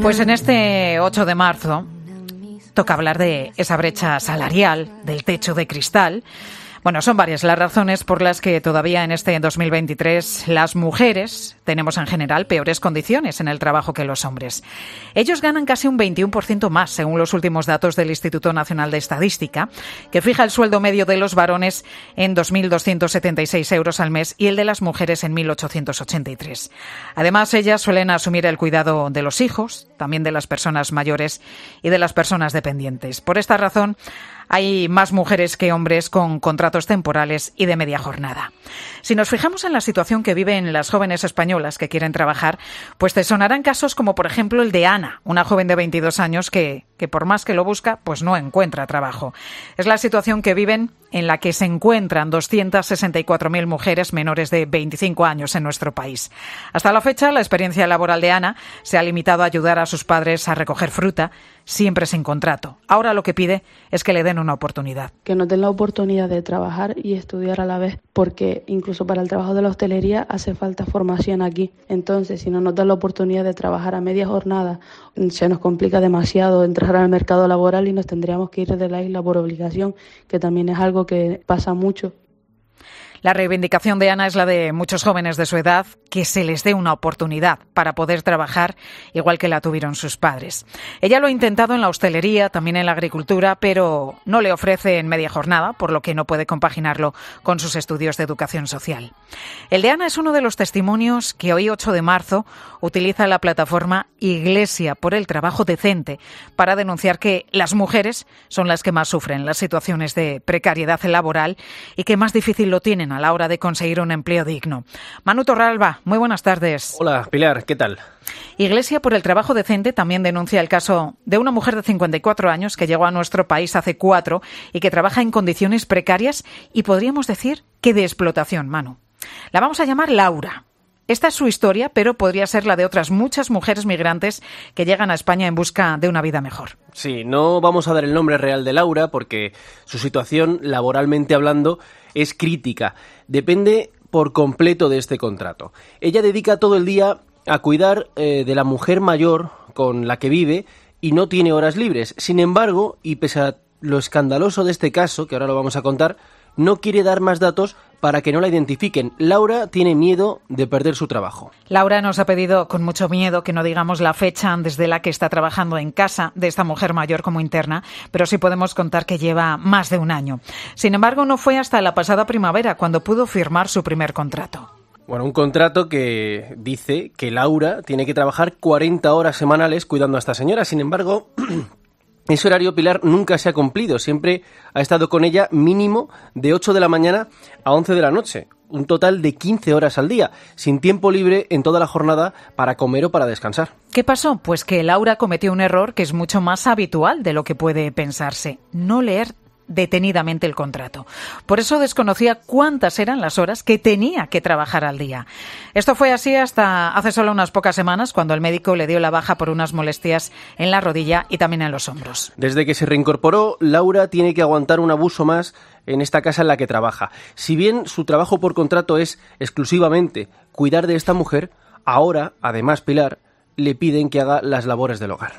Pues en este 8 de marzo toca hablar de esa brecha salarial, del techo de cristal. Bueno, son varias las razones por las que todavía en este 2023 las mujeres tenemos en general peores condiciones en el trabajo que los hombres. Ellos ganan casi un 21% más, según los últimos datos del Instituto Nacional de Estadística, que fija el sueldo medio de los varones en 2.276 euros al mes y el de las mujeres en 1.883. Además, ellas suelen asumir el cuidado de los hijos, también de las personas mayores y de las personas dependientes. Por esta razón, hay más mujeres que hombres con contratos temporales y de media jornada. Si nos fijamos en la situación que viven las jóvenes españolas que quieren trabajar, pues te sonarán casos como por ejemplo el de Ana, una joven de 22 años que, que por más que lo busca, pues no encuentra trabajo. Es la situación que viven en la que se encuentran 264.000 mujeres menores de 25 años en nuestro país. Hasta la fecha, la experiencia laboral de Ana se ha limitado a ayudar a sus padres a recoger fruta, siempre sin contrato. Ahora lo que pide es que le den una oportunidad. Que nos den la oportunidad de trabajar y estudiar a la vez, porque incluso para el trabajo de la hostelería hace falta formación aquí. Entonces, si no nos dan la oportunidad de trabajar a media jornada, se nos complica demasiado entrar al mercado laboral y nos tendríamos que ir de la isla por obligación, que también es algo que pasa mucho la reivindicación de Ana es la de muchos jóvenes de su edad que se les dé una oportunidad para poder trabajar igual que la tuvieron sus padres. Ella lo ha intentado en la hostelería, también en la agricultura, pero no le ofrece en media jornada, por lo que no puede compaginarlo con sus estudios de educación social. El de Ana es uno de los testimonios que hoy 8 de marzo utiliza la plataforma Iglesia por el trabajo decente para denunciar que las mujeres son las que más sufren las situaciones de precariedad laboral y que más difícil lo tienen a la hora de conseguir un empleo digno. Manu Torralba, muy buenas tardes. Hola, Pilar, ¿qué tal? Iglesia por el trabajo decente también denuncia el caso de una mujer de 54 años que llegó a nuestro país hace cuatro y que trabaja en condiciones precarias y podríamos decir que de explotación, Manu. La vamos a llamar Laura. Esta es su historia, pero podría ser la de otras muchas mujeres migrantes que llegan a España en busca de una vida mejor. Sí, no vamos a dar el nombre real de Laura porque su situación, laboralmente hablando, es crítica. Depende por completo de este contrato. Ella dedica todo el día a cuidar eh, de la mujer mayor con la que vive y no tiene horas libres. Sin embargo, y pese a lo escandaloso de este caso, que ahora lo vamos a contar, no quiere dar más datos para que no la identifiquen. Laura tiene miedo de perder su trabajo. Laura nos ha pedido con mucho miedo que no digamos la fecha desde la que está trabajando en casa de esta mujer mayor como interna, pero sí podemos contar que lleva más de un año. Sin embargo, no fue hasta la pasada primavera cuando pudo firmar su primer contrato. Bueno, un contrato que dice que Laura tiene que trabajar 40 horas semanales cuidando a esta señora. Sin embargo, ese horario Pilar nunca se ha cumplido, siempre ha estado con ella mínimo de 8 de la mañana a 11 de la noche, un total de 15 horas al día, sin tiempo libre en toda la jornada para comer o para descansar. ¿Qué pasó? Pues que Laura cometió un error que es mucho más habitual de lo que puede pensarse, no leer detenidamente el contrato. Por eso desconocía cuántas eran las horas que tenía que trabajar al día. Esto fue así hasta hace solo unas pocas semanas, cuando el médico le dio la baja por unas molestias en la rodilla y también en los hombros. Desde que se reincorporó, Laura tiene que aguantar un abuso más en esta casa en la que trabaja. Si bien su trabajo por contrato es exclusivamente cuidar de esta mujer, ahora, además, Pilar, le piden que haga las labores del hogar.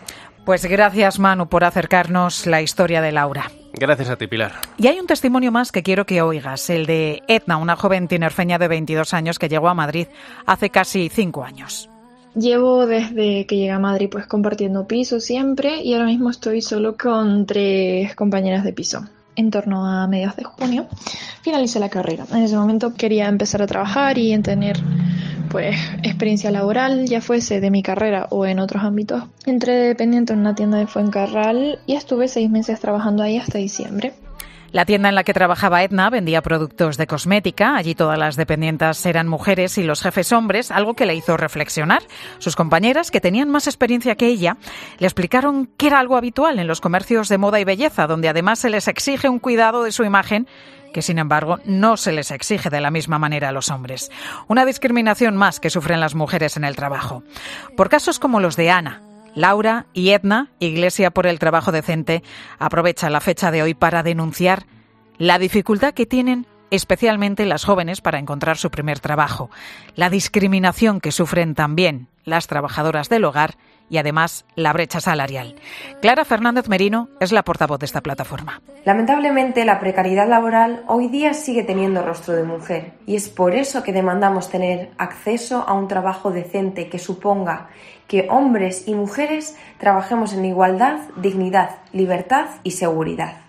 Pues gracias, Manu, por acercarnos la historia de Laura. Gracias a ti, Pilar. Y hay un testimonio más que quiero que oigas, el de Edna, una joven tinerfeña de 22 años que llegó a Madrid hace casi cinco años. Llevo desde que llegué a Madrid pues compartiendo piso siempre y ahora mismo estoy solo con tres compañeras de piso. En torno a mediados de junio finalicé la carrera. En ese momento quería empezar a trabajar y en tener pues experiencia laboral, ya fuese de mi carrera o en otros ámbitos. Entré de dependiente en una tienda de Fuencarral y estuve seis meses trabajando ahí hasta diciembre. La tienda en la que trabajaba Edna vendía productos de cosmética. Allí todas las dependientas eran mujeres y los jefes hombres, algo que le hizo reflexionar. Sus compañeras, que tenían más experiencia que ella, le explicaron que era algo habitual en los comercios de moda y belleza, donde además se les exige un cuidado de su imagen que sin embargo no se les exige de la misma manera a los hombres. Una discriminación más que sufren las mujeres en el trabajo. Por casos como los de Ana, Laura y Edna, Iglesia por el Trabajo Decente, aprovecha la fecha de hoy para denunciar la dificultad que tienen especialmente las jóvenes para encontrar su primer trabajo, la discriminación que sufren también las trabajadoras del hogar y además la brecha salarial. Clara Fernández Merino es la portavoz de esta plataforma. Lamentablemente, la precariedad laboral hoy día sigue teniendo rostro de mujer y es por eso que demandamos tener acceso a un trabajo decente que suponga que hombres y mujeres trabajemos en igualdad, dignidad, libertad y seguridad.